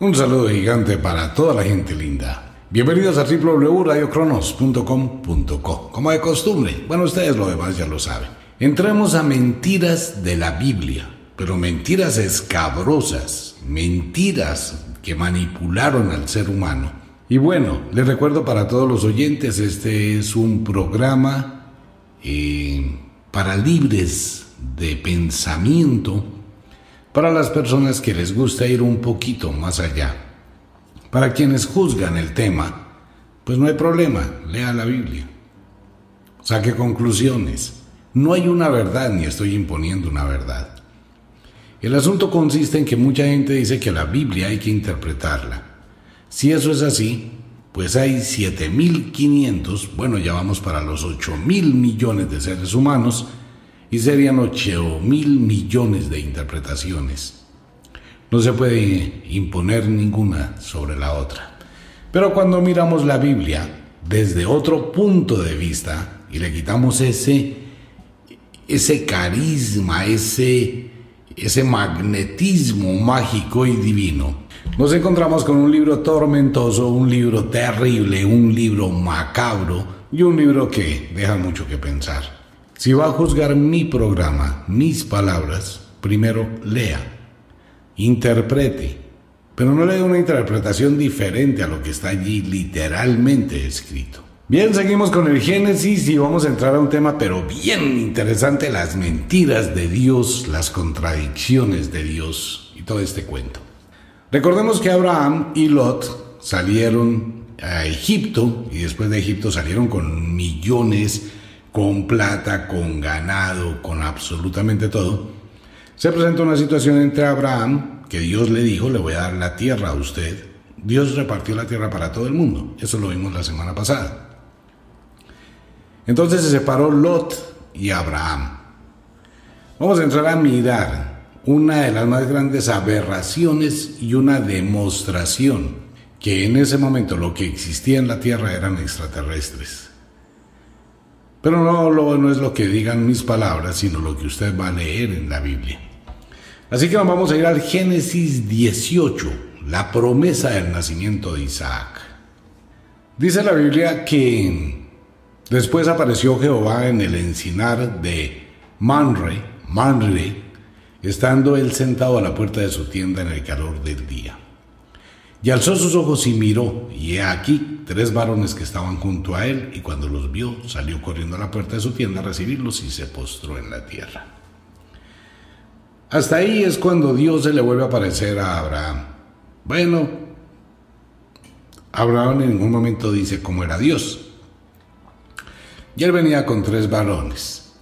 Un saludo gigante para toda la gente linda. Bienvenidos a www.radiocronos.com.co. Como de costumbre, bueno, ustedes lo demás ya lo saben. Entremos a mentiras de la Biblia, pero mentiras escabrosas, mentiras que manipularon al ser humano. Y bueno, les recuerdo para todos los oyentes, este es un programa eh, para libres de pensamiento para las personas que les gusta ir un poquito más allá. Para quienes juzgan el tema, pues no hay problema, lea la Biblia. Saque conclusiones. No hay una verdad ni estoy imponiendo una verdad. El asunto consiste en que mucha gente dice que la Biblia hay que interpretarla. Si eso es así, pues hay 7.500, bueno, ya vamos para los 8.000 millones de seres humanos y serían 8 mil millones de interpretaciones. No se puede imponer ninguna sobre la otra. Pero cuando miramos la Biblia desde otro punto de vista y le quitamos ese, ese carisma, ese, ese magnetismo mágico y divino, nos encontramos con un libro tormentoso, un libro terrible, un libro macabro y un libro que deja mucho que pensar. Si va a juzgar mi programa, mis palabras, primero lea, interprete, pero no le dé una interpretación diferente a lo que está allí literalmente escrito. Bien, seguimos con el Génesis y vamos a entrar a un tema pero bien interesante, las mentiras de Dios, las contradicciones de Dios y todo este cuento. Recordemos que Abraham y Lot salieron a Egipto y después de Egipto salieron con millones con plata, con ganado, con absolutamente todo, se presenta una situación entre Abraham, que Dios le dijo, le voy a dar la tierra a usted. Dios repartió la tierra para todo el mundo. Eso lo vimos la semana pasada. Entonces se separó Lot y Abraham. Vamos a entrar a mirar una de las más grandes aberraciones y una demostración que en ese momento lo que existía en la tierra eran extraterrestres. Pero no, lo, no es lo que digan mis palabras, sino lo que usted va a leer en la Biblia. Así que vamos a ir al Génesis 18, la promesa del nacimiento de Isaac. Dice la Biblia que después apareció Jehová en el encinar de Manre, Manre, estando él sentado a la puerta de su tienda en el calor del día. Y alzó sus ojos y miró, y he aquí tres varones que estaban junto a él, y cuando los vio, salió corriendo a la puerta de su tienda a recibirlos y se postró en la tierra. Hasta ahí es cuando Dios se le vuelve a aparecer a Abraham. Bueno, Abraham en ningún momento dice cómo era Dios. Y él venía con tres varones.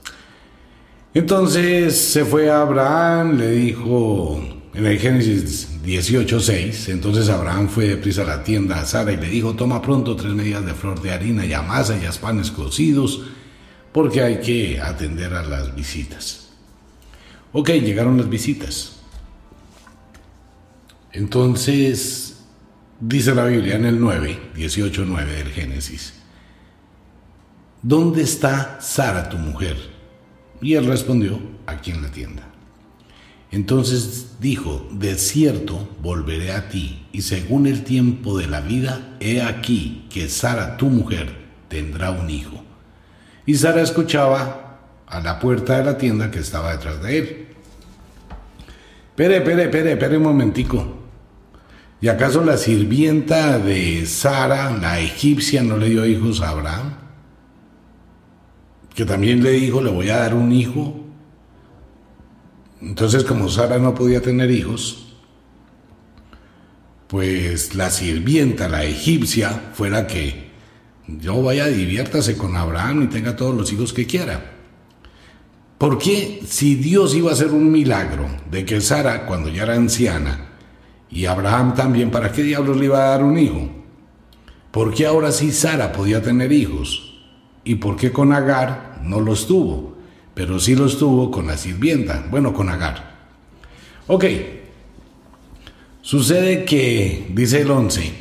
Entonces se fue a Abraham, le dijo, en el Génesis 18:6, entonces Abraham fue deprisa a la tienda a Sara y le dijo, toma pronto tres medidas de flor de harina y amasa y haz panes cocidos, porque hay que atender a las visitas. Ok, llegaron las visitas. Entonces, dice la Biblia en el 9, 18, 9 del Génesis, ¿dónde está Sara tu mujer? Y él respondió, aquí en la tienda. Entonces dijo, de cierto volveré a ti, y según el tiempo de la vida, he aquí que Sara, tu mujer, tendrá un hijo. Y Sara escuchaba a la puerta de la tienda que estaba detrás de él. Pere, pere, pere, pere un momentico. ¿Y acaso la sirvienta de Sara, la egipcia, no le dio hijos a Abraham? Que también le dijo, le voy a dar un hijo entonces, como Sara no podía tener hijos, pues la sirvienta, la egipcia, fue la que yo vaya, diviértase con Abraham y tenga todos los hijos que quiera. ¿Por qué si Dios iba a hacer un milagro de que Sara, cuando ya era anciana, y Abraham también, ¿para qué diablos le iba a dar un hijo? ¿Por qué ahora sí Sara podía tener hijos? ¿Y por qué con Agar no los tuvo? Pero sí los tuvo con la sirvienta, bueno, con Agar. Ok, sucede que, dice el 11,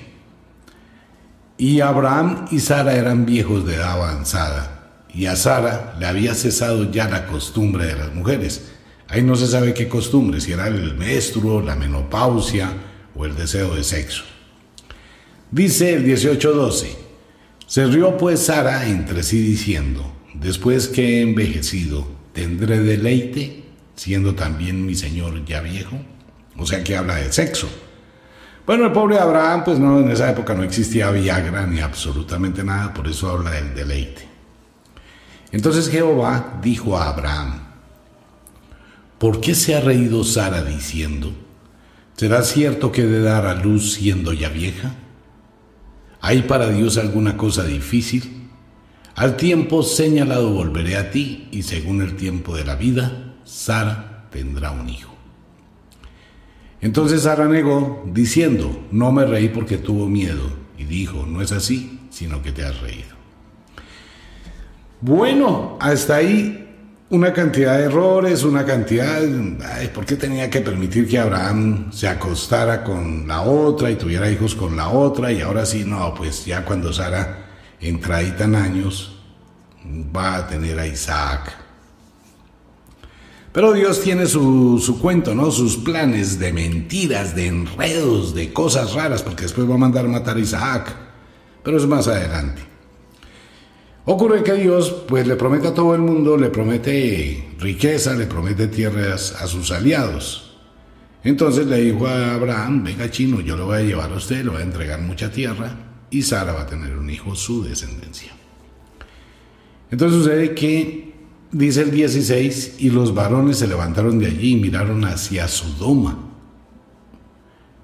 y Abraham y Sara eran viejos de edad avanzada, y a Sara le había cesado ya la costumbre de las mujeres. Ahí no se sabe qué costumbre, si era el menstruo, la menopausia o el deseo de sexo. Dice el 18:12, se rió pues Sara entre sí diciendo, después que he envejecido, ¿tendré deleite, siendo también mi señor ya viejo? O sea que habla de sexo. Bueno, el pobre Abraham, pues no, en esa época no existía Viagra ni absolutamente nada, por eso habla del deleite. Entonces Jehová dijo a Abraham, ¿por qué se ha reído Sara diciendo, ¿será cierto que de dar a luz siendo ya vieja? ¿Hay para Dios alguna cosa difícil? Al tiempo señalado volveré a ti y según el tiempo de la vida, Sara tendrá un hijo. Entonces Sara negó, diciendo, no me reí porque tuvo miedo. Y dijo, no es así, sino que te has reído. Bueno, hasta ahí una cantidad de errores, una cantidad... ¿Por qué tenía que permitir que Abraham se acostara con la otra y tuviera hijos con la otra? Y ahora sí, no, pues ya cuando Sara entra ahí años, va a tener a Isaac. Pero Dios tiene su, cuento, ¿no? Sus planes de mentiras, de enredos, de cosas raras, porque después va a mandar matar a Isaac. Pero es más adelante. Ocurre que Dios pues le promete a todo el mundo, le promete riqueza, le promete tierras a sus aliados. Entonces le dijo a Abraham, venga chino, yo lo voy a llevar a usted, le voy a entregar mucha tierra y Sara va a tener un hijo, su descendencia. Entonces sucede que dice el 16, y los varones se levantaron de allí y miraron hacia Sodoma.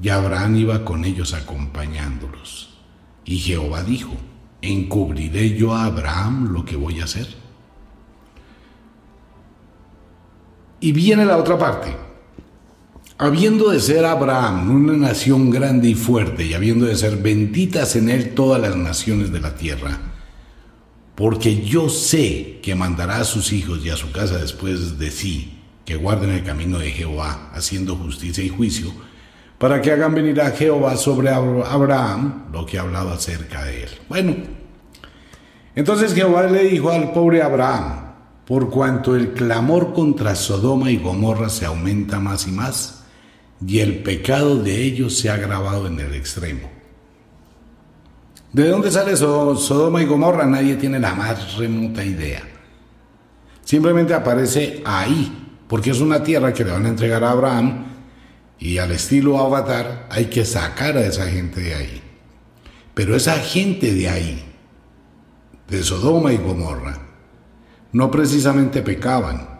Y Abraham iba con ellos acompañándolos. Y Jehová dijo, ¿encubriré yo a Abraham lo que voy a hacer? Y viene la otra parte. Habiendo de ser Abraham una nación grande y fuerte, y habiendo de ser benditas en él todas las naciones de la tierra, porque yo sé que mandará a sus hijos y a su casa después de sí, que guarden el camino de Jehová, haciendo justicia y juicio, para que hagan venir a Jehová sobre Abraham lo que ha hablado acerca de él. Bueno, entonces Jehová le dijo al pobre Abraham, por cuanto el clamor contra Sodoma y Gomorra se aumenta más y más, y el pecado de ellos se ha agravado en el extremo ¿De dónde sale Sodoma y Gomorra? Nadie tiene la más remota idea. Simplemente aparece ahí, porque es una tierra que le van a entregar a Abraham y al estilo avatar hay que sacar a esa gente de ahí. Pero esa gente de ahí, de Sodoma y Gomorra, no precisamente pecaban.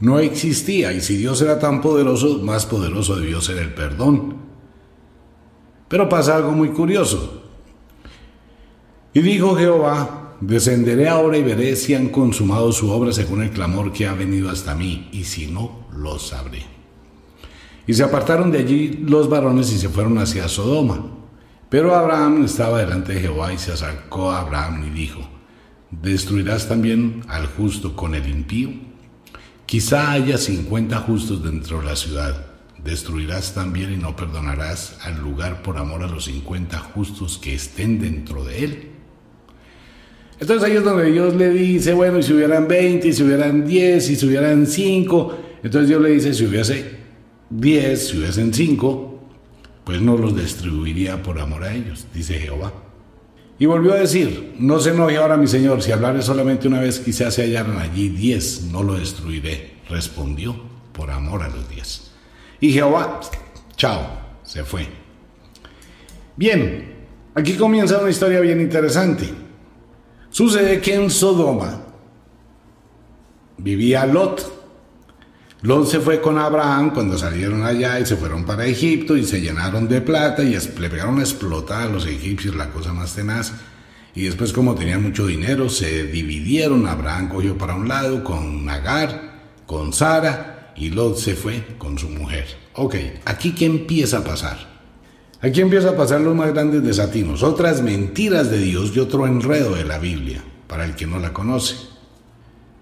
No existía, y si Dios era tan poderoso, más poderoso debió ser el perdón. Pero pasa algo muy curioso. Y dijo Jehová, descenderé ahora y veré si han consumado su obra según el clamor que ha venido hasta mí, y si no, lo sabré. Y se apartaron de allí los varones y se fueron hacia Sodoma. Pero Abraham estaba delante de Jehová y se acercó a Abraham y dijo, ¿destruirás también al justo con el impío? Quizá haya cincuenta justos dentro de la ciudad. ¿Destruirás también y no perdonarás al lugar por amor a los cincuenta justos que estén dentro de él? Entonces ahí es donde Dios le dice, bueno, y si hubieran 20, y si hubieran 10, y si hubieran 5, entonces Dios le dice, si hubiese 10, si hubiesen 5, pues no los distribuiría por amor a ellos, dice Jehová. Y volvió a decir, no se enoje ahora mi Señor, si hablaré solamente una vez quizás se hallaran allí 10, no lo destruiré. Respondió, por amor a los 10. Y Jehová, chao, se fue. Bien, aquí comienza una historia bien interesante. Sucede que en Sodoma vivía Lot. Lot se fue con Abraham cuando salieron allá y se fueron para Egipto y se llenaron de plata y le pegaron a explotar a los egipcios la cosa más tenaz. Y después como tenían mucho dinero se dividieron. Abraham cogió para un lado con Agar, con Sara y Lot se fue con su mujer. Ok, aquí qué empieza a pasar. Aquí empieza a pasar los más grandes desatinos, otras mentiras de Dios y otro enredo de la Biblia, para el que no la conoce.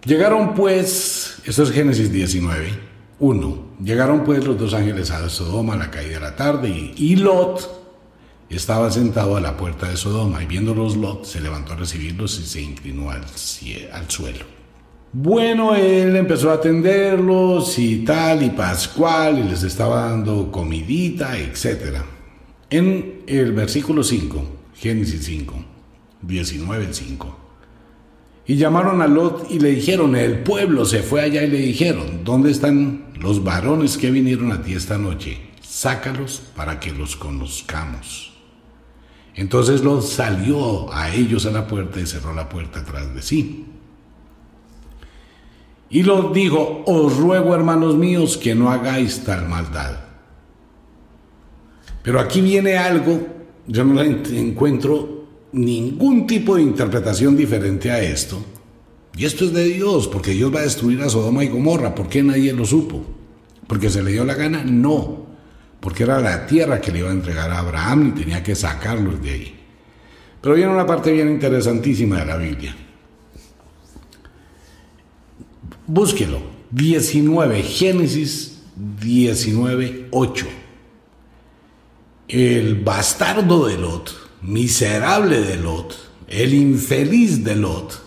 Llegaron pues, esto es Génesis 19, 1, llegaron pues los dos ángeles a Sodoma a la caída de la tarde y, y Lot estaba sentado a la puerta de Sodoma y viéndolos Lot se levantó a recibirlos y se inclinó al, suelo. Bueno, él empezó a atenderlos y tal, y Pascual, y les estaba dando comidita, etc. En el versículo 5, Génesis 5, 19 5. Y llamaron a Lot y le dijeron, el pueblo se fue allá y le dijeron, ¿dónde están los varones que vinieron a ti esta noche? Sácalos para que los conozcamos. Entonces Lot salió a ellos a la puerta y cerró la puerta atrás de sí. Y los dijo, os ruego hermanos míos que no hagáis tal maldad. Pero aquí viene algo, yo no encuentro ningún tipo de interpretación diferente a esto. Y esto es de Dios, porque Dios va a destruir a Sodoma y Gomorra. ¿Por qué nadie lo supo? ¿Porque se le dio la gana? No, porque era la tierra que le iba a entregar a Abraham y tenía que sacarlos de ahí. Pero viene una parte bien interesantísima de la Biblia. Búsquelo. 19, Génesis 19, 8. El bastardo de Lot, miserable de Lot, el infeliz de Lot,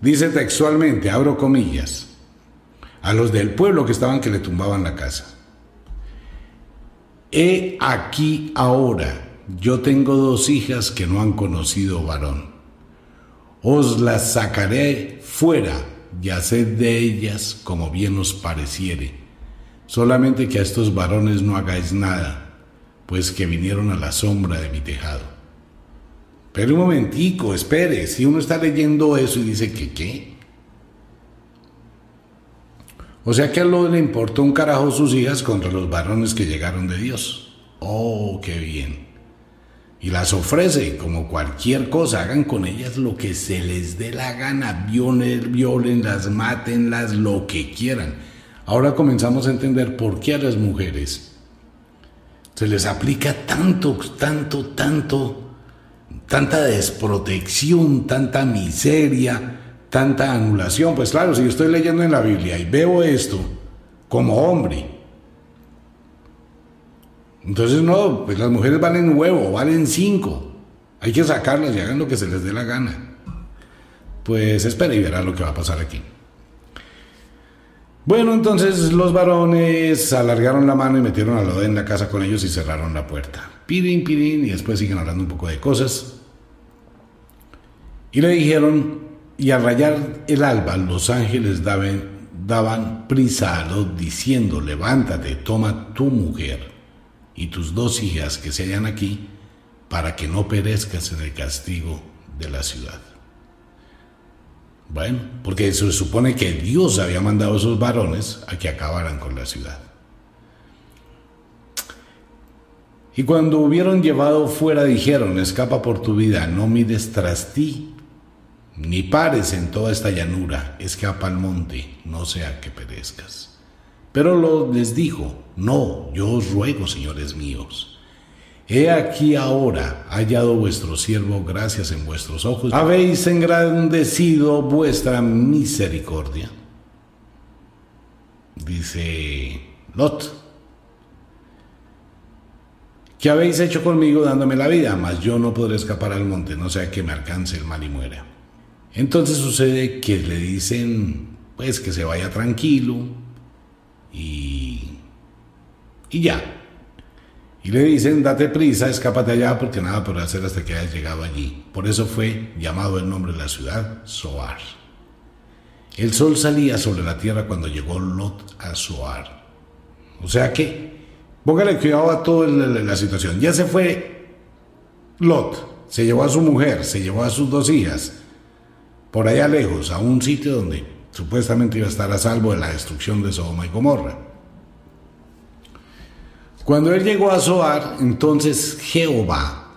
dice textualmente, abro comillas, a los del pueblo que estaban que le tumbaban la casa. He aquí ahora, yo tengo dos hijas que no han conocido varón. Os las sacaré fuera y haced de ellas como bien os pareciere. Solamente que a estos varones no hagáis nada, pues que vinieron a la sombra de mi tejado. Pero un momentico, espere, si uno está leyendo eso y dice que qué. O sea que a lo le importó un carajo sus hijas contra los varones que llegaron de Dios. Oh, qué bien y las ofrece como cualquier cosa, hagan con ellas lo que se les dé la gana, violen, violenlas, mátenlas, lo que quieran. Ahora comenzamos a entender por qué a las mujeres se les aplica tanto, tanto, tanto, tanta desprotección, tanta miseria, tanta anulación. Pues claro, si yo estoy leyendo en la Biblia y veo esto como hombre, entonces no, pues las mujeres valen huevo, valen cinco. Hay que sacarlas y hagan lo que se les dé la gana. Pues espera y verá lo que va a pasar aquí. Bueno, entonces los varones alargaron la mano y metieron a Lot en la casa con ellos y cerraron la puerta. Pirín, pirín, y después siguen hablando un poco de cosas. Y le dijeron, y al rayar el alba, los ángeles daban, daban prisa a Lot diciendo, levántate, toma tu mujer y tus dos hijas que se hallan aquí, para que no perezcas en el castigo de la ciudad. Bueno, porque se supone que Dios había mandado a esos varones a que acabaran con la ciudad. Y cuando hubieron llevado fuera dijeron, escapa por tu vida, no mires tras ti, ni pares en toda esta llanura, escapa al monte, no sea que perezcas. Pero lo les dijo, no, yo os ruego, señores míos. He aquí ahora hallado vuestro siervo gracias en vuestros ojos. Habéis engrandecido vuestra misericordia. Dice Lot. ¿Qué habéis hecho conmigo dándome la vida? Mas yo no podré escapar al monte, no sea que me alcance el mal y muera. Entonces sucede que le dicen, pues que se vaya tranquilo, y, y ya. Y le dicen, date prisa, escápate allá porque nada podrá hacer hasta que hayas llegado allí. Por eso fue llamado el nombre de la ciudad, Soar. El sol salía sobre la tierra cuando llegó Lot a Soar. O sea que, póngale cuidado a toda la situación. Ya se fue Lot, se llevó a su mujer, se llevó a sus dos hijas, por allá lejos, a un sitio donde Supuestamente iba a estar a salvo de la destrucción de Sodoma y Gomorra. Cuando él llegó a Zoar, entonces Jehová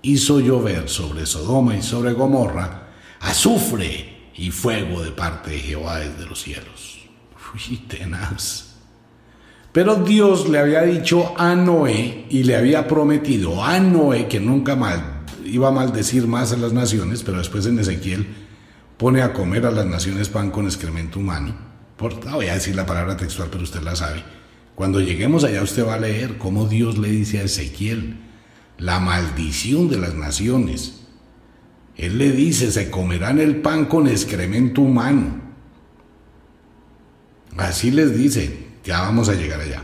hizo llover sobre Sodoma y sobre Gomorra azufre y fuego de parte de Jehová desde los cielos. Uy, tenaz. Pero Dios le había dicho a Noé y le había prometido a Noé que nunca mal, iba a maldecir más a las naciones, pero después en Ezequiel pone a comer a las naciones pan con excremento humano. Por, no voy a decir la palabra textual, pero usted la sabe. Cuando lleguemos allá usted va a leer cómo Dios le dice a Ezequiel la maldición de las naciones. Él le dice, se comerán el pan con excremento humano. Así les dice, ya vamos a llegar allá.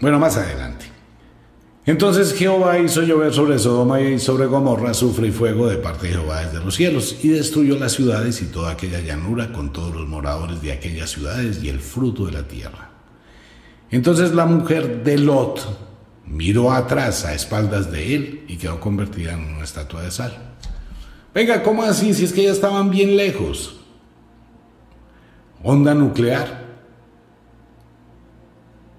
Bueno, más adelante. Entonces Jehová hizo llover sobre Sodoma y sobre Gomorra sufre y fuego de parte de Jehová desde los cielos, y destruyó las ciudades y toda aquella llanura con todos los moradores de aquellas ciudades y el fruto de la tierra. Entonces la mujer de Lot miró atrás a espaldas de él y quedó convertida en una estatua de sal. Venga, ¿cómo así? Si es que ya estaban bien lejos. Onda nuclear.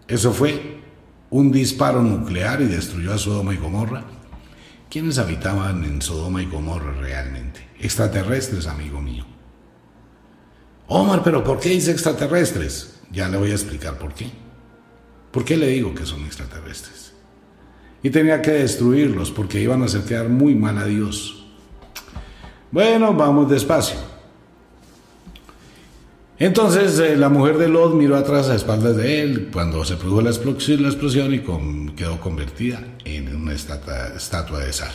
Eso fue un disparo nuclear y destruyó a Sodoma y Gomorra. ¿Quiénes habitaban en Sodoma y Gomorra realmente? Extraterrestres, amigo mío. Omar, pero ¿por qué dice extraterrestres? Ya le voy a explicar por qué. ¿Por qué le digo que son extraterrestres? Y tenía que destruirlos porque iban a hacer quedar muy mal a Dios. Bueno, vamos despacio. Entonces eh, la mujer de Lot miró atrás a espaldas de él cuando se produjo la explosión, y quedó convertida en una estatua, de sal.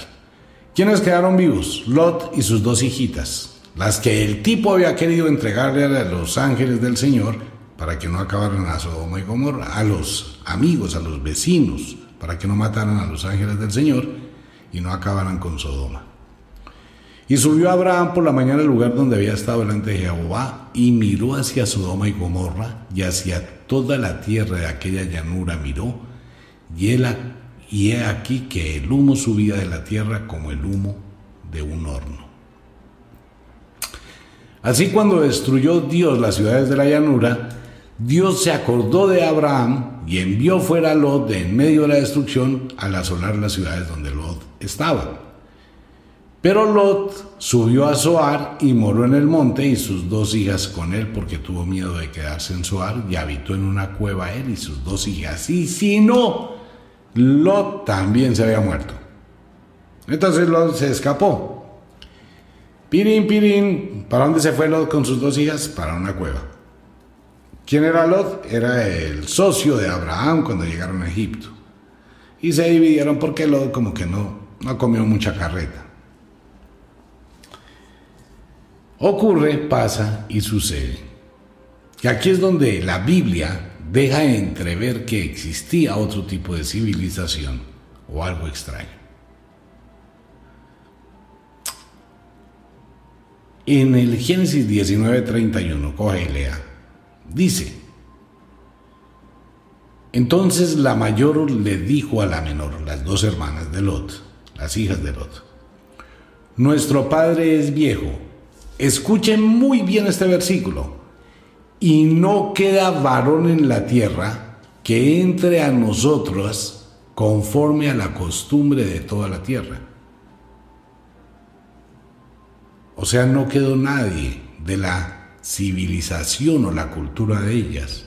¿Quiénes quedaron vivos? Lot y sus dos hijitas, las que el tipo había querido entregarle a los ángeles del Señor para que no acabaran a Sodoma y Gomorra, a los amigos, a los vecinos, para que no mataran a los ángeles del Señor y no acabaran con Sodoma. Y subió Abraham por la mañana al lugar donde había estado delante de Jehová y miró hacia Sodoma y Gomorra y hacia toda la tierra de aquella llanura miró y, él, y he aquí que el humo subía de la tierra como el humo de un horno. Así cuando destruyó Dios las ciudades de la llanura, Dios se acordó de Abraham y envió fuera a Lot de en medio de la destrucción al asolar las ciudades donde Lot estaba. Pero Lot subió a Zoar y moró en el monte y sus dos hijas con él porque tuvo miedo de quedarse en Zoar y habitó en una cueva él y sus dos hijas. Y si no, Lot también se había muerto. Entonces Lot se escapó. Pirín, pirín, ¿para dónde se fue Lot con sus dos hijas? Para una cueva. ¿Quién era Lot? Era el socio de Abraham cuando llegaron a Egipto. Y se dividieron porque Lot como que no, no comió mucha carreta. Ocurre, pasa y sucede. Que aquí es donde la Biblia deja entrever que existía otro tipo de civilización o algo extraño. En el Génesis 19:31, coge y lea, dice, entonces la mayor le dijo a la menor, las dos hermanas de Lot, las hijas de Lot, nuestro padre es viejo Escuchen muy bien este versículo. Y no queda varón en la tierra que entre a nosotros conforme a la costumbre de toda la tierra. O sea, no quedó nadie de la civilización o la cultura de ellas.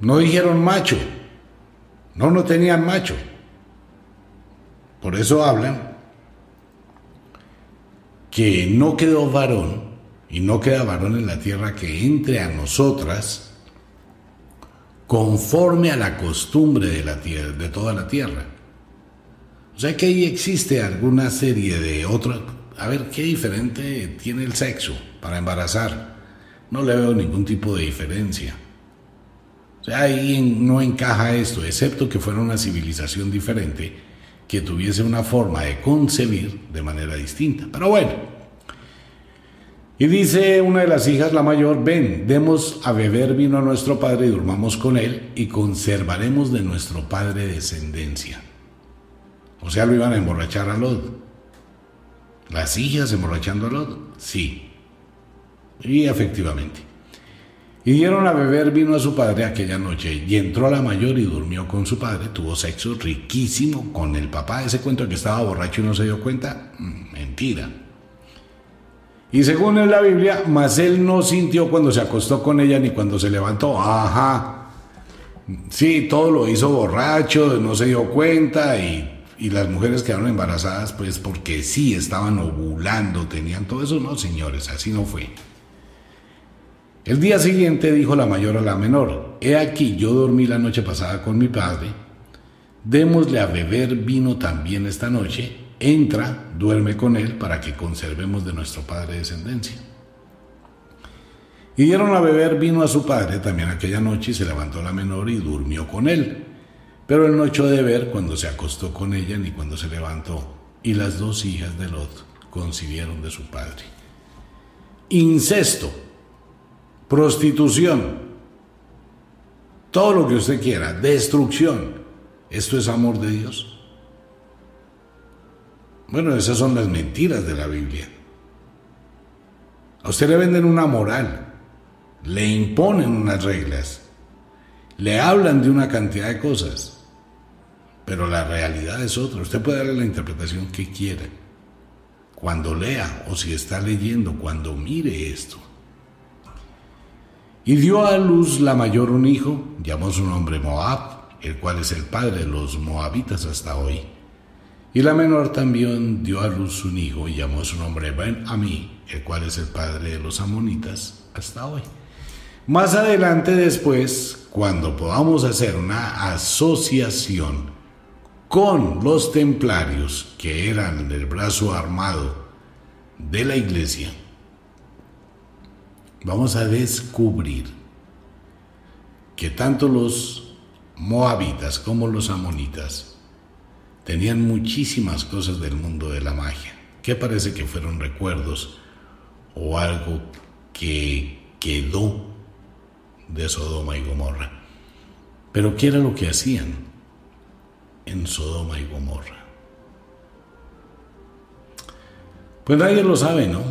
No dijeron macho. No, no tenían macho. Por eso hablan que no quedó varón y no queda varón en la tierra que entre a nosotras conforme a la costumbre de la tierra, de toda la tierra. O sea que ahí existe alguna serie de otras. A ver, ¿qué diferente tiene el sexo para embarazar? No le veo ningún tipo de diferencia. O sea, ahí no encaja esto, excepto que fuera una civilización diferente que tuviese una forma de concebir de manera distinta. Pero bueno, y dice una de las hijas, la mayor, ven, demos a beber vino a nuestro padre y durmamos con él y conservaremos de nuestro padre descendencia. O sea, lo iban a emborrachar a Lot. ¿Las hijas emborrachando a Lot? Sí. Y efectivamente. Y dieron a beber vino a su padre aquella noche, y entró la mayor y durmió con su padre, tuvo sexo riquísimo con el papá. Ese cuento de que estaba borracho y no se dio cuenta, mm, mentira. Y según en la Biblia, mas él no sintió cuando se acostó con ella ni cuando se levantó. Ajá. Sí, todo lo hizo borracho, no se dio cuenta y, y las mujeres quedaron embarazadas pues porque sí estaban ovulando, tenían todo eso. No, señores, así no fue. El día siguiente dijo la mayor a la menor, he aquí yo dormí la noche pasada con mi padre, démosle a beber vino también esta noche, entra, duerme con él para que conservemos de nuestro padre descendencia. Y dieron a beber vino a su padre también aquella noche y se levantó la menor y durmió con él. Pero él no echó de ver cuando se acostó con ella ni cuando se levantó. Y las dos hijas de Lot concibieron de su padre. Incesto, prostitución, todo lo que usted quiera, destrucción. ¿Esto es amor de Dios? Bueno, esas son las mentiras de la Biblia. A usted le venden una moral, le imponen unas reglas, le hablan de una cantidad de cosas, pero la realidad es otra. Usted puede darle la interpretación que quiera, cuando lea o si está leyendo, cuando mire esto. Y dio a luz la mayor un hijo, llamó su nombre Moab, el cual es el padre de los moabitas hasta hoy. Y la menor también dio a luz un hijo y llamó su nombre Ben Amí, el cual es el padre de los amonitas hasta hoy. Más adelante después, cuando podamos hacer una asociación con los templarios que eran el brazo armado de la iglesia, vamos a descubrir que tanto los moabitas como los amonitas tenían muchísimas cosas del mundo de la magia, que parece que fueron recuerdos o algo que quedó de Sodoma y Gomorra. Pero ¿qué era lo que hacían en Sodoma y Gomorra? Pues nadie lo sabe, ¿no?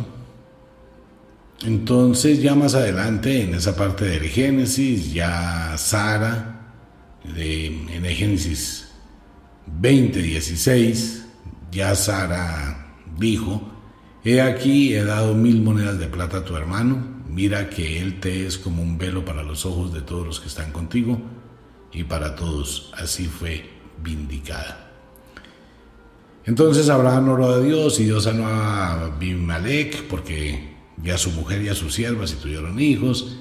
Entonces ya más adelante, en esa parte del Génesis, ya Sara, en el Génesis 20, 16, ya Sara dijo, he aquí, he dado mil monedas de plata a tu hermano, mira que él te es como un velo para los ojos de todos los que están contigo, y para todos así fue vindicada. Entonces Abraham oró a Dios y Dios sanó a Abimelech porque y a su mujer y a sus siervas y tuvieron hijos.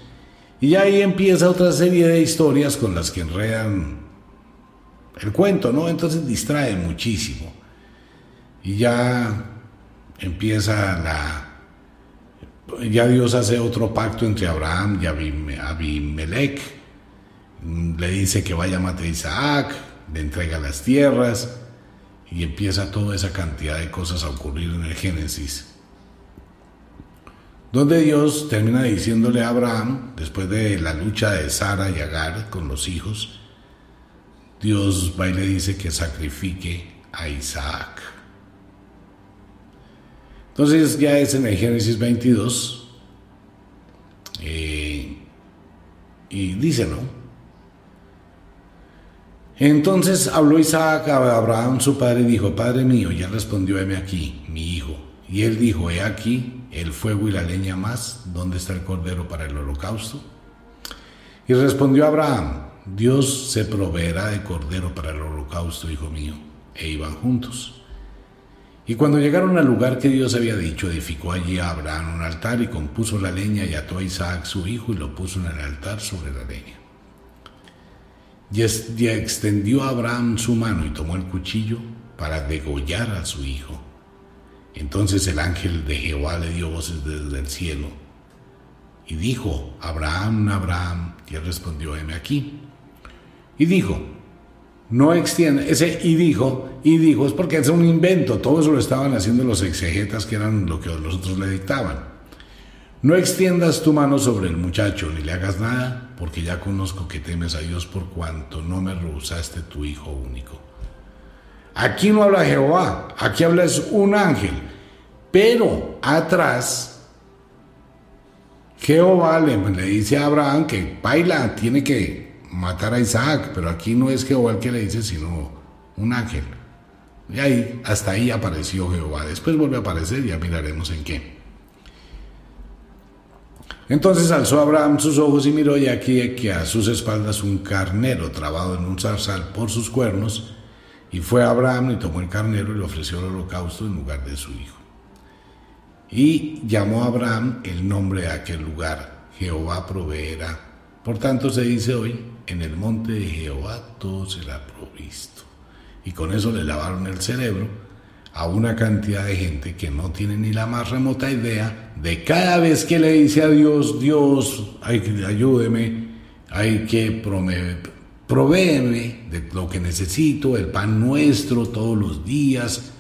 Y ahí empieza otra serie de historias con las que enredan el cuento, ¿no? Entonces distrae muchísimo. Y ya empieza la... Ya Dios hace otro pacto entre Abraham y Abimelech. Le dice que vaya a matar a Isaac, le entrega las tierras y empieza toda esa cantidad de cosas a ocurrir en el Génesis donde Dios termina diciéndole a Abraham, después de la lucha de Sara y Agar con los hijos, Dios va y le dice que sacrifique a Isaac. Entonces ya es en el Génesis 22, eh, y dice, ¿no? Entonces habló Isaac a Abraham, su padre, y dijo, Padre mío, ya respondió, heme aquí, mi hijo. Y él dijo, he aquí, el fuego y la leña más, ¿dónde está el cordero para el holocausto? Y respondió Abraham, Dios se proveerá de cordero para el holocausto, hijo mío. E iban juntos. Y cuando llegaron al lugar que Dios había dicho, edificó allí a Abraham un altar y compuso la leña y ató a Isaac su hijo y lo puso en el altar sobre la leña. Y extendió Abraham su mano y tomó el cuchillo para degollar a su hijo. Entonces el ángel de Jehová le dio voces desde el cielo y dijo, Abraham, Abraham, y él respondió, heme aquí. Y dijo, no extiende, ese y dijo, y dijo, es porque es un invento, todo eso lo estaban haciendo los exegetas que eran lo que los otros le dictaban. No extiendas tu mano sobre el muchacho, ni le hagas nada, porque ya conozco que temes a Dios por cuanto no me rehusaste tu hijo único. Aquí no habla Jehová, aquí habla es un ángel. Pero atrás, Jehová le, dice a Abraham que baila, tiene que matar a Isaac, pero aquí no es Jehová el que le dice, sino un ángel. Y ahí, hasta ahí apareció Jehová. Después vuelve a aparecer, ya miraremos en qué. Entonces alzó Abraham sus ojos y miró y aquí que a sus espaldas un carnero trabado en un zarzal por sus cuernos y fue Abraham y tomó el carnero y le ofreció el holocausto en lugar de su hijo. Y llamó a Abraham el nombre de aquel lugar, Jehová proveerá. Por tanto se dice hoy, en el monte de Jehová todo será provisto. Y con eso le lavaron el cerebro a una cantidad de gente que no tiene ni la más remota idea de cada vez que le dice a Dios, Dios, ayúdeme, hay que proveerme de lo que necesito, el pan nuestro todos los días,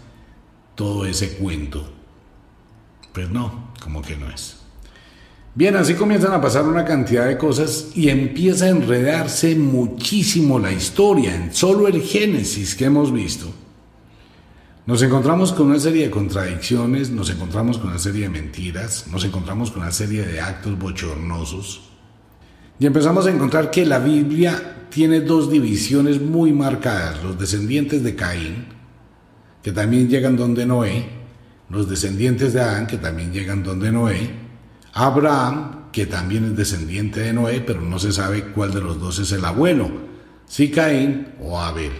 todo ese cuento. Pues no, como que no es. Bien, así comienzan a pasar una cantidad de cosas y empieza a enredarse muchísimo la historia en solo el Génesis que hemos visto. Nos encontramos con una serie de contradicciones, nos encontramos con una serie de mentiras, nos encontramos con una serie de actos bochornosos y empezamos a encontrar que la Biblia tiene dos divisiones muy marcadas, los descendientes de Caín, que también llegan donde Noé, los descendientes de Adán, que también llegan donde Noé, Abraham, que también es descendiente de Noé, pero no se sabe cuál de los dos es el abuelo, si Caín o Abel.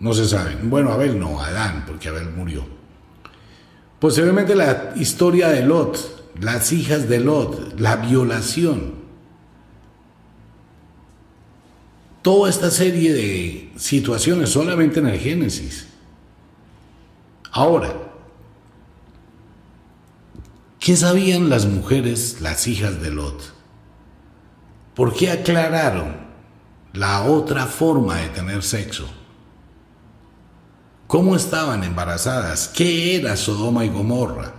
No se sabe. Bueno, Abel no, Adán, porque Abel murió. Posiblemente la historia de Lot, las hijas de Lot, la violación. Toda esta serie de situaciones solamente en el Génesis. Ahora, ¿Qué sabían las mujeres, las hijas de Lot? ¿Por qué aclararon la otra forma de tener sexo? ¿Cómo estaban embarazadas? ¿Qué era Sodoma y Gomorra?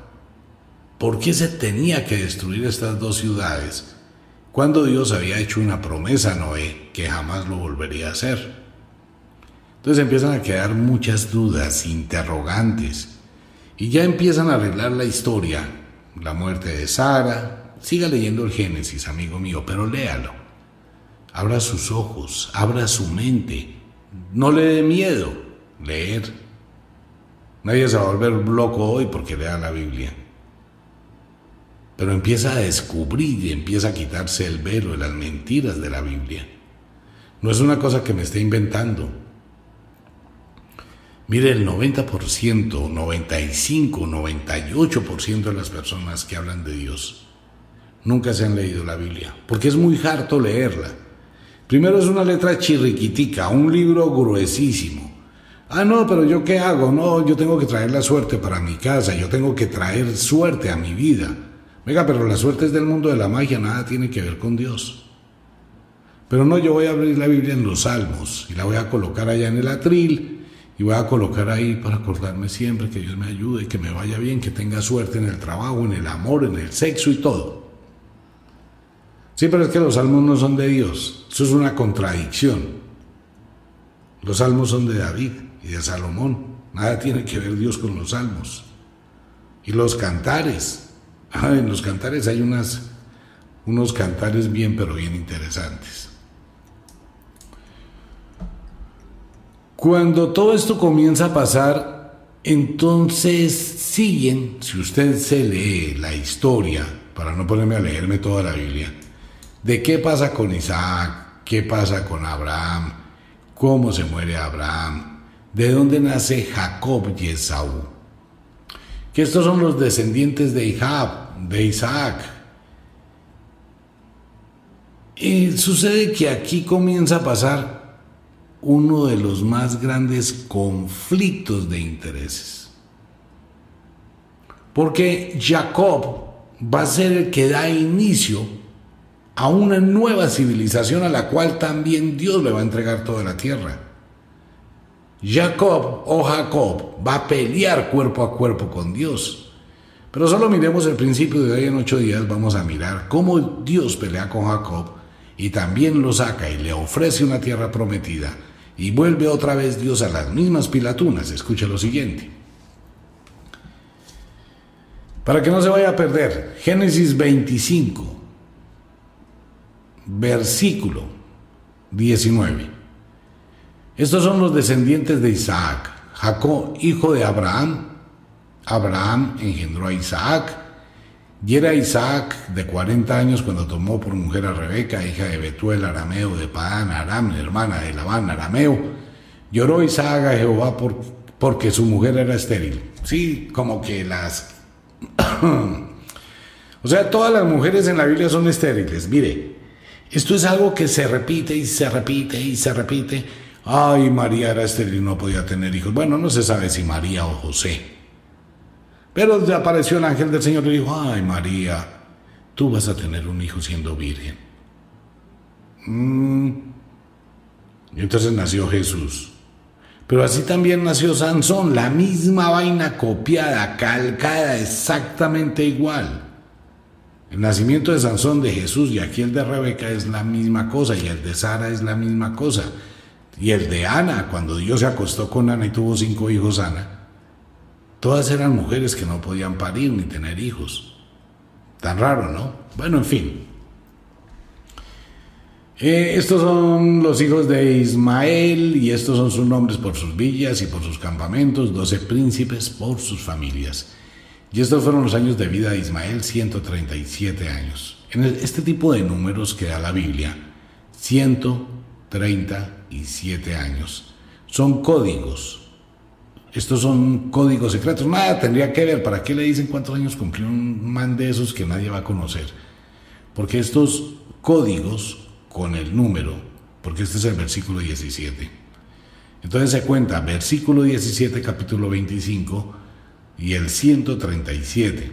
¿Por qué se tenía que destruir estas dos ciudades cuando Dios había hecho una promesa a Noé que jamás lo volvería a hacer? Entonces empiezan a quedar muchas dudas, interrogantes, y ya empiezan a arreglar la historia la muerte de Sara. Siga leyendo el Génesis, amigo mío, pero léalo. Abra sus ojos, abra su mente. No le dé miedo leer. Nadie se va a volver loco hoy porque lea la Biblia. Pero empieza a descubrir y empieza a quitarse el velo de las mentiras de la Biblia. No es una cosa que me esté inventando. Mire, el 90%, 95, 98% de las personas que hablan de Dios nunca se han leído la Biblia, porque es muy harto leerla. Primero es una letra chirriquitica, un libro gruesísimo. Ah, no, pero yo qué hago? No, yo tengo que traer la suerte para mi casa, yo tengo que traer suerte a mi vida. Venga, pero la suerte es del mundo de la magia, nada tiene que ver con Dios. Pero no, yo voy a abrir la Biblia en los salmos y la voy a colocar allá en el atril y voy a colocar ahí para acordarme siempre que Dios me ayude, que me vaya bien, que tenga suerte en el trabajo, en el amor, en el sexo y todo. Sí, pero es que los salmos no son de Dios. Eso es una contradicción. Los salmos son de David y de Salomón. Nada tiene que ver Dios con los salmos. Y los cantares. en los cantares hay unos cantares bien, pero bien interesantes. Cuando todo esto comienza a pasar, entonces siguen, si usted se lee la historia, para no ponerme a leerme toda la Biblia, de qué pasa con Isaac, qué pasa con Abraham, cómo se muere Abraham, de dónde nace Jacob y Esaú. Que estos son los descendientes de de Isaac. Y sucede que aquí comienza a pasar uno de los más grandes conflictos de intereses. Porque Jacob va a ser el que da inicio a una nueva civilización a la cual también Dios le va a entregar toda la tierra. Jacob o Jacob va a pelear cuerpo a cuerpo con Dios. Pero solo miremos el principio de hoy en ocho días, vamos a mirar cómo Dios pelea con Jacob y también lo saca y le ofrece una tierra prometida y vuelve otra vez Dios a las mismas pilatunas. Escucha lo siguiente. Para que no se vaya a perder, Génesis 25, versículo 19. Estos son los descendientes de Isaac. Jacob, hijo de Abraham. Abraham engendró a Isaac. Y era Isaac de 40 años cuando tomó por mujer a Rebeca, hija de Betuel arameo de Padán, Aram, hermana de Labán arameo. Lloró Isaac a Jehová por, porque su mujer era estéril. Sí, como que las... o sea, todas las mujeres en la Biblia son estériles. Mire, esto es algo que se repite y se repite y se repite. ay, María era estéril no podía tener hijos. Bueno, no se sabe si María o José. Pero apareció el ángel del Señor y dijo, ay, María, tú vas a tener un hijo siendo virgen. Mm. Y entonces nació Jesús. Pero así también nació Sansón, la misma vaina copiada, calcada, exactamente igual. El nacimiento de Sansón, de Jesús y aquí el de Rebeca es la misma cosa y el de Sara es la misma cosa. Y el de Ana, cuando Dios se acostó con Ana y tuvo cinco hijos Ana, todas eran mujeres que no podían parir ni tener hijos. Tan raro, ¿no? Bueno, en fin. Eh, estos son los hijos de Ismael y estos son sus nombres por sus villas y por sus campamentos, doce príncipes por sus familias. Y estos fueron los años de vida de Ismael, 137 años. En este tipo de números que da la Biblia, 137 años, son códigos. Estos son códigos secretos. Nada tendría que ver. ¿Para qué le dicen cuántos años cumplió un man de esos que nadie va a conocer? Porque estos códigos con el número, porque este es el versículo 17. Entonces se cuenta, versículo 17, capítulo 25 y el 137.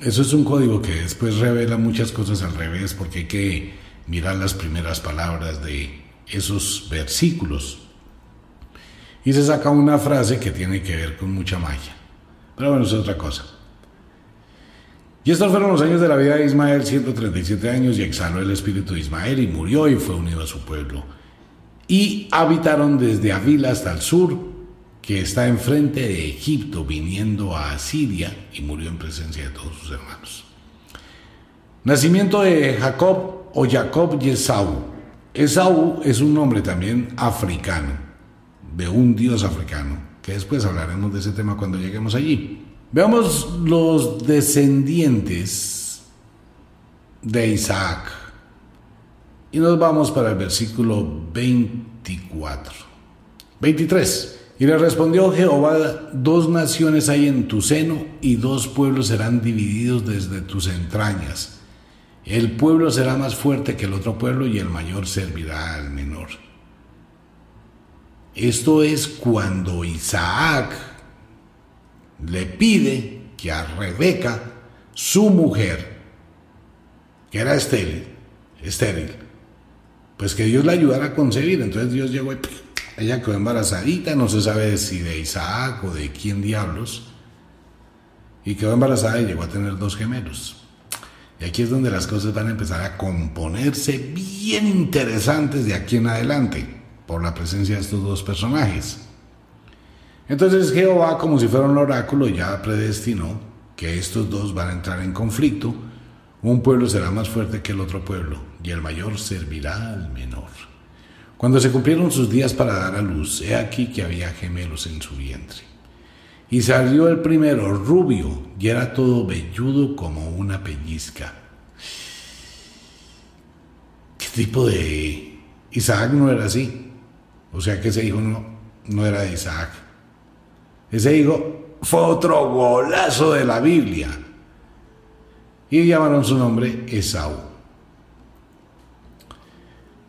Eso es un código que después revela muchas cosas al revés porque hay que mirar las primeras palabras de esos versículos. Y se saca una frase que tiene que ver con mucha magia. Pero bueno, es otra cosa. Y estos fueron los años de la vida de Ismael, 137 años, y exhaló el espíritu de Ismael y murió y fue unido a su pueblo. Y habitaron desde Avila hasta el sur, que está enfrente de Egipto viniendo a Asiria y murió en presencia de todos sus hermanos. Nacimiento de Jacob o Jacob y. Esaú es un nombre también africano, de un dios africano, que después hablaremos de ese tema cuando lleguemos allí. Veamos los descendientes de Isaac. Y nos vamos para el versículo 24. 23. Y le respondió Jehová, dos naciones hay en tu seno y dos pueblos serán divididos desde tus entrañas. El pueblo será más fuerte que el otro pueblo y el mayor servirá al menor. Esto es cuando Isaac le pide que a Rebeca, su mujer, que era estéril, estéril, pues que Dios la ayudara a concebir. Entonces Dios llegó y ella quedó embarazadita, no se sabe si de Isaac o de quién diablos. Y quedó embarazada y llegó a tener dos gemelos. Y aquí es donde las cosas van a empezar a componerse bien interesantes de aquí en adelante, por la presencia de estos dos personajes. Entonces Jehová, como si fuera un oráculo, ya predestinó que estos dos van a entrar en conflicto. Un pueblo será más fuerte que el otro pueblo, y el mayor servirá al menor. Cuando se cumplieron sus días para dar a luz, he aquí que había gemelos en su vientre. Y salió el primero rubio y era todo velludo como una pellizca. ¿Qué tipo de... Isaac no era así? O sea que ese hijo no, no era de Isaac. Ese hijo fue otro golazo de la Biblia. Y llamaron su nombre Esaú.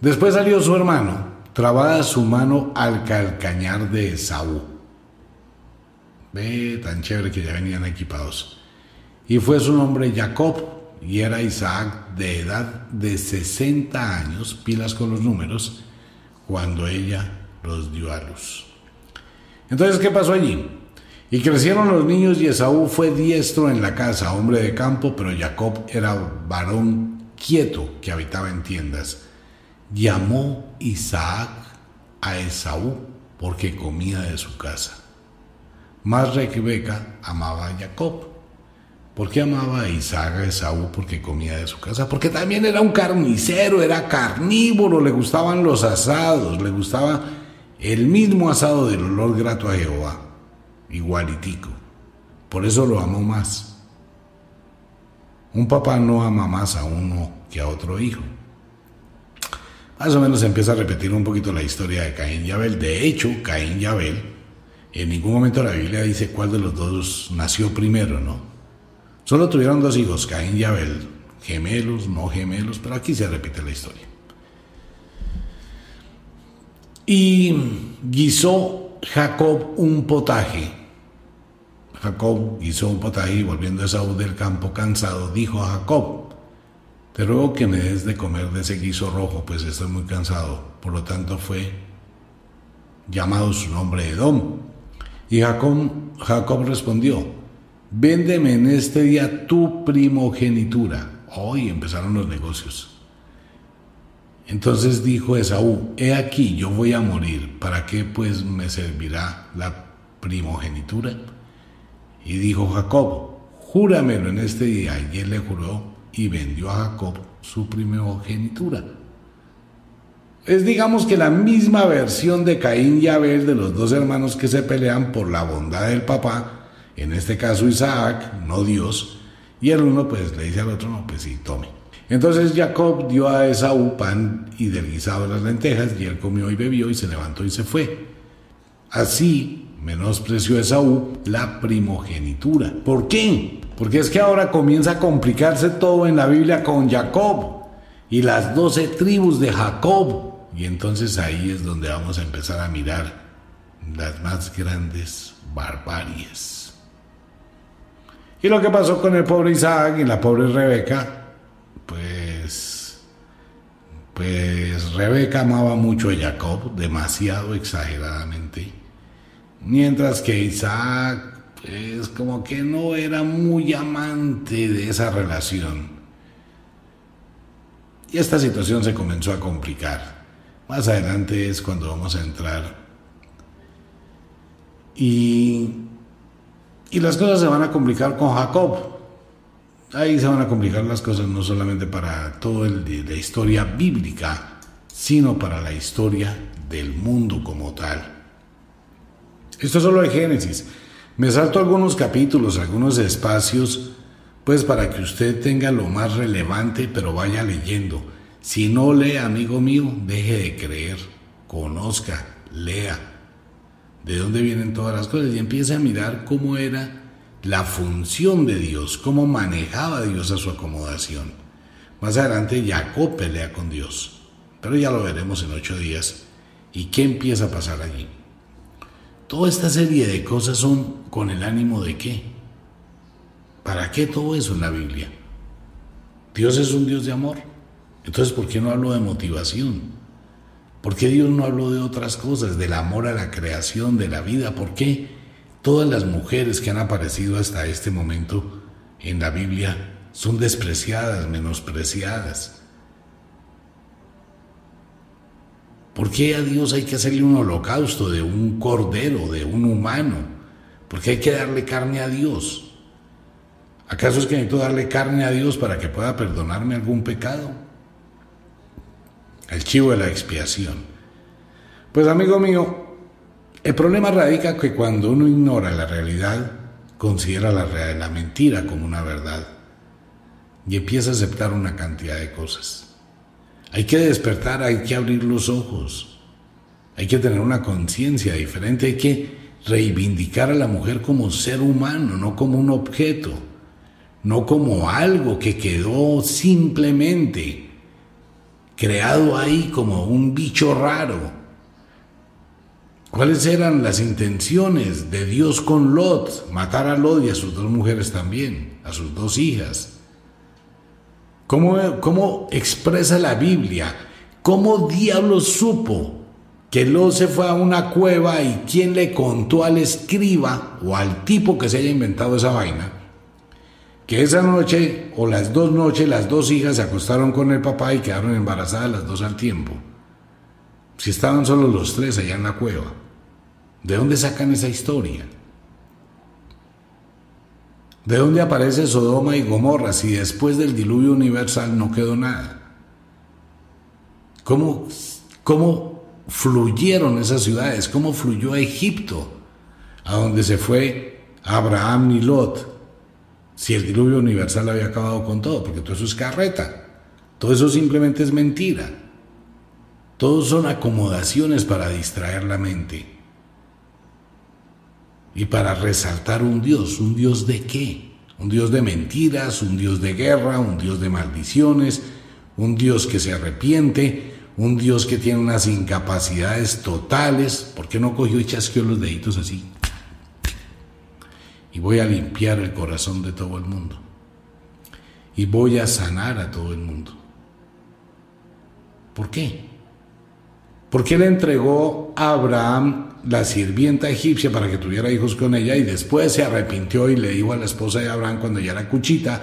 Después salió su hermano, trabada su mano al calcañar de Esaú. Ve, tan chévere que ya venían equipados. Y fue su nombre Jacob, y era Isaac de edad de 60 años, pilas con los números, cuando ella los dio a luz. Entonces, ¿qué pasó allí? Y crecieron los niños y Esaú fue diestro en la casa, hombre de campo, pero Jacob era varón quieto que habitaba en tiendas llamó Isaac a Esaú porque comía de su casa. Más Rebeca amaba a Jacob. ¿Por qué amaba a Isaac a Esaú? Porque comía de su casa. Porque también era un carnicero, era carnívoro, le gustaban los asados, le gustaba el mismo asado del olor grato a Jehová, igualitico. Por eso lo amó más. Un papá no ama más a uno que a otro hijo. Más o menos se empieza a repetir un poquito la historia de Caín y Abel. De hecho, Caín y Abel, en ningún momento la Biblia dice cuál de los dos nació primero, ¿no? Solo tuvieron dos hijos, Caín y Abel, gemelos, no gemelos, pero aquí se repite la historia. Y guisó Jacob un potaje. Jacob guisó un potaje y volviendo a Saúl del campo cansado, dijo a Jacob, te ruego que me des de comer de ese guiso rojo, pues estoy muy cansado. Por lo tanto fue llamado su nombre Edom. Y Jacob, Jacob respondió, véndeme en este día tu primogenitura. Hoy empezaron los negocios. Entonces dijo Esaú, he aquí, yo voy a morir, ¿para qué pues me servirá la primogenitura? Y dijo Jacob, júramelo en este día. Y él le juró y vendió a Jacob su primogenitura. Es digamos que la misma versión de Caín y Abel de los dos hermanos que se pelean por la bondad del papá, en este caso Isaac, no Dios, y el uno pues le dice al otro, no, pues sí, tome. Entonces Jacob dio a Esaú pan y del guisado de las lentejas, y él comió y bebió y se levantó y se fue. Así menospreció Esaú la primogenitura. ¿Por qué? Porque es que ahora comienza a complicarse todo en la Biblia con Jacob y las doce tribus de Jacob. Y entonces ahí es donde vamos a empezar a mirar las más grandes barbaries. Y lo que pasó con el pobre Isaac y la pobre Rebeca, pues, pues Rebeca amaba mucho a Jacob, demasiado exageradamente, mientras que Isaac, pues como que no era muy amante de esa relación. Y esta situación se comenzó a complicar. Más adelante es cuando vamos a entrar. Y, y las cosas se van a complicar con Jacob. Ahí se van a complicar las cosas no solamente para toda la historia bíblica, sino para la historia del mundo como tal. Esto es solo de Génesis. Me salto algunos capítulos, algunos espacios, pues para que usted tenga lo más relevante, pero vaya leyendo. Si no lee, amigo mío, deje de creer, conozca, lea de dónde vienen todas las cosas y empiece a mirar cómo era la función de Dios, cómo manejaba Dios a su acomodación. Más adelante Jacob pelea con Dios, pero ya lo veremos en ocho días. ¿Y qué empieza a pasar allí? Toda esta serie de cosas son con el ánimo de qué? ¿Para qué todo eso en la Biblia? Dios es un Dios de amor. Entonces, ¿por qué no hablo de motivación? ¿Por qué Dios no habló de otras cosas, del amor a la creación, de la vida? ¿Por qué todas las mujeres que han aparecido hasta este momento en la Biblia son despreciadas, menospreciadas. ¿Por qué a Dios hay que hacerle un holocausto de un cordero, de un humano? ¿Por qué hay que darle carne a Dios? ¿Acaso es que necesito darle carne a Dios para que pueda perdonarme algún pecado? El chivo de la expiación. Pues amigo mío, el problema radica que cuando uno ignora la realidad, considera la, la mentira como una verdad y empieza a aceptar una cantidad de cosas. Hay que despertar, hay que abrir los ojos, hay que tener una conciencia diferente, hay que reivindicar a la mujer como ser humano, no como un objeto, no como algo que quedó simplemente creado ahí como un bicho raro ¿Cuáles eran las intenciones de Dios con Lot? Matar a Lot y a sus dos mujeres también, a sus dos hijas. ¿Cómo, cómo expresa la Biblia? ¿Cómo diablos supo que Lot se fue a una cueva y quién le contó al escriba o al tipo que se haya inventado esa vaina? Que esa noche o las dos noches las dos hijas se acostaron con el papá y quedaron embarazadas las dos al tiempo. Si estaban solo los tres allá en la cueva. ¿De dónde sacan esa historia? ¿De dónde aparece Sodoma y Gomorra si después del diluvio universal no quedó nada? ¿Cómo, cómo fluyeron esas ciudades? ¿Cómo fluyó Egipto? A donde se fue Abraham y Lot. Si el diluvio universal había acabado con todo, porque todo eso es carreta. Todo eso simplemente es mentira. Todos son acomodaciones para distraer la mente y para resaltar un Dios. ¿Un Dios de qué? Un Dios de mentiras, un Dios de guerra, un Dios de maldiciones, un Dios que se arrepiente, un Dios que tiene unas incapacidades totales. ¿Por qué no cogió y chasqueó los deditos así? Y voy a limpiar el corazón de todo el mundo. Y voy a sanar a todo el mundo. ¿Por qué? ¿Por qué le entregó a Abraham la sirvienta egipcia para que tuviera hijos con ella y después se arrepintió y le dijo a la esposa de Abraham cuando ya era cuchita,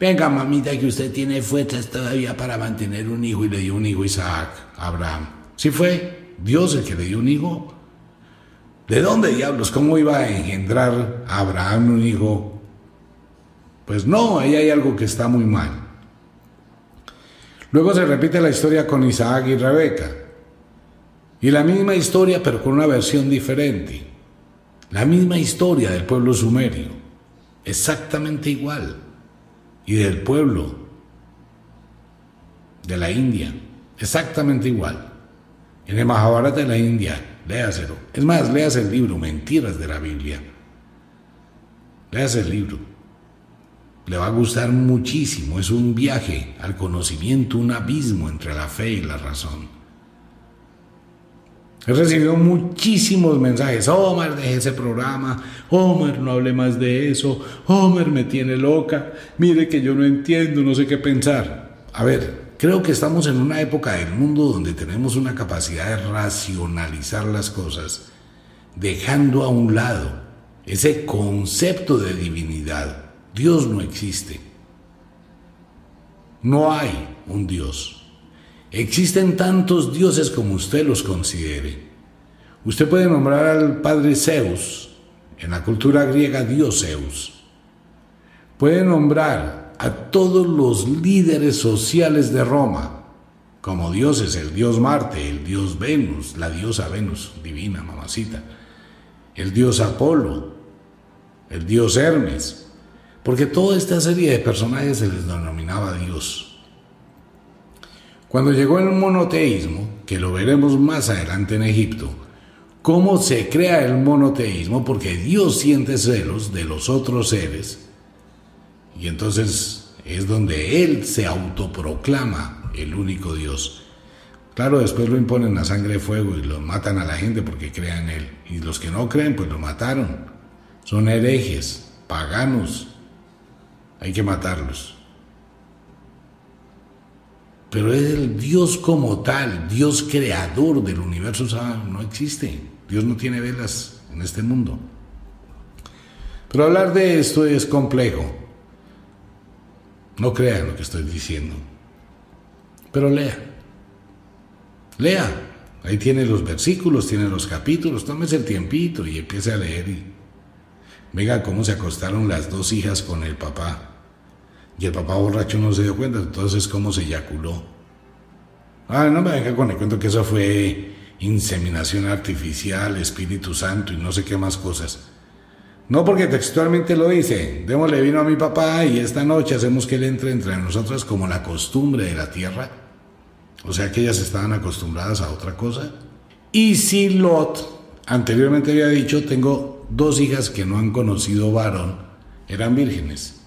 venga mamita que usted tiene fuerzas todavía para mantener un hijo y le dio un hijo Isaac a Abraham? ¿Sí fue Dios el que le dio un hijo? ¿De dónde diablos? ¿Cómo iba a engendrar Abraham un hijo? Pues no, ahí hay algo que está muy mal. Luego se repite la historia con Isaac y Rebeca. Y la misma historia, pero con una versión diferente. La misma historia del pueblo sumerio. Exactamente igual. Y del pueblo de la India. Exactamente igual. En el Mahabharata de la India, léaselo. Es más, leas el libro, Mentiras de la Biblia. Leas el libro. Le va a gustar muchísimo. Es un viaje al conocimiento, un abismo entre la fe y la razón. He recibido muchísimos mensajes. Omar, deje ese programa. Omar, no hable más de eso. Omar, me tiene loca. Mire que yo no entiendo, no sé qué pensar. A ver, creo que estamos en una época del mundo donde tenemos una capacidad de racionalizar las cosas, dejando a un lado ese concepto de divinidad. Dios no existe. No hay un Dios. Existen tantos dioses como usted los considere. Usted puede nombrar al padre Zeus, en la cultura griega Dios Zeus. Puede nombrar a todos los líderes sociales de Roma como dioses, el dios Marte, el dios Venus, la diosa Venus, divina mamacita, el dios Apolo, el dios Hermes, porque toda esta serie de personajes se les denominaba Dios. Cuando llegó el monoteísmo, que lo veremos más adelante en Egipto, cómo se crea el monoteísmo, porque Dios siente celos de los otros seres, y entonces es donde Él se autoproclama el único Dios. Claro, después lo imponen a sangre de fuego y lo matan a la gente porque crean en Él. Y los que no creen, pues lo mataron. Son herejes, paganos. Hay que matarlos pero es el Dios como tal, Dios creador del universo, no existe. Dios no tiene velas en este mundo. Pero hablar de esto es complejo. No crean lo que estoy diciendo. Pero lea. Lea. Ahí tiene los versículos, tiene los capítulos. Tómese el tiempito y empiece a leer. Y... Venga, cómo se acostaron las dos hijas con el papá. Y el papá borracho no se dio cuenta, entonces cómo se eyaculó. Ah, no me deja con el cuento que eso fue inseminación artificial, Espíritu Santo y no sé qué más cosas. No porque textualmente lo dice, démosle vino a mi papá y esta noche hacemos que él entre entre nosotras como la costumbre de la tierra. O sea que ellas estaban acostumbradas a otra cosa. Y si Lot anteriormente había dicho, tengo dos hijas que no han conocido varón, eran vírgenes.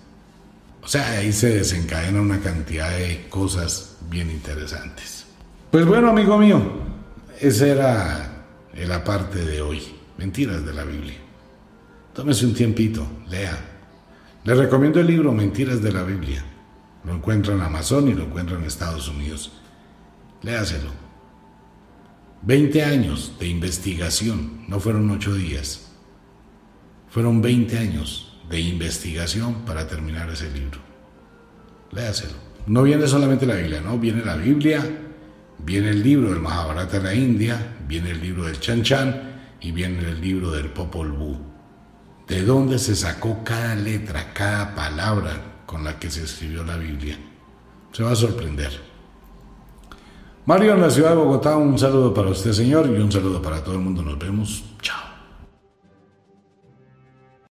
O sea, ahí se desencadena una cantidad de cosas bien interesantes. Pues bueno, amigo mío, esa era la parte de hoy. Mentiras de la Biblia. Tómese un tiempito, lea. Le recomiendo el libro Mentiras de la Biblia. Lo encuentra en Amazon y lo encuentra en Estados Unidos. Léaselo. 20 años de investigación, no fueron 8 días. Fueron 20 años de investigación para terminar ese libro. Léaselo. No viene solamente la Biblia, no, viene la Biblia, viene el libro del Mahabharata de la India, viene el libro del Chan Chan y viene el libro del Popol Vuh. ¿De dónde se sacó cada letra, cada palabra con la que se escribió la Biblia? Se va a sorprender. Mario en la ciudad de Bogotá, un saludo para usted, señor, y un saludo para todo el mundo. Nos vemos.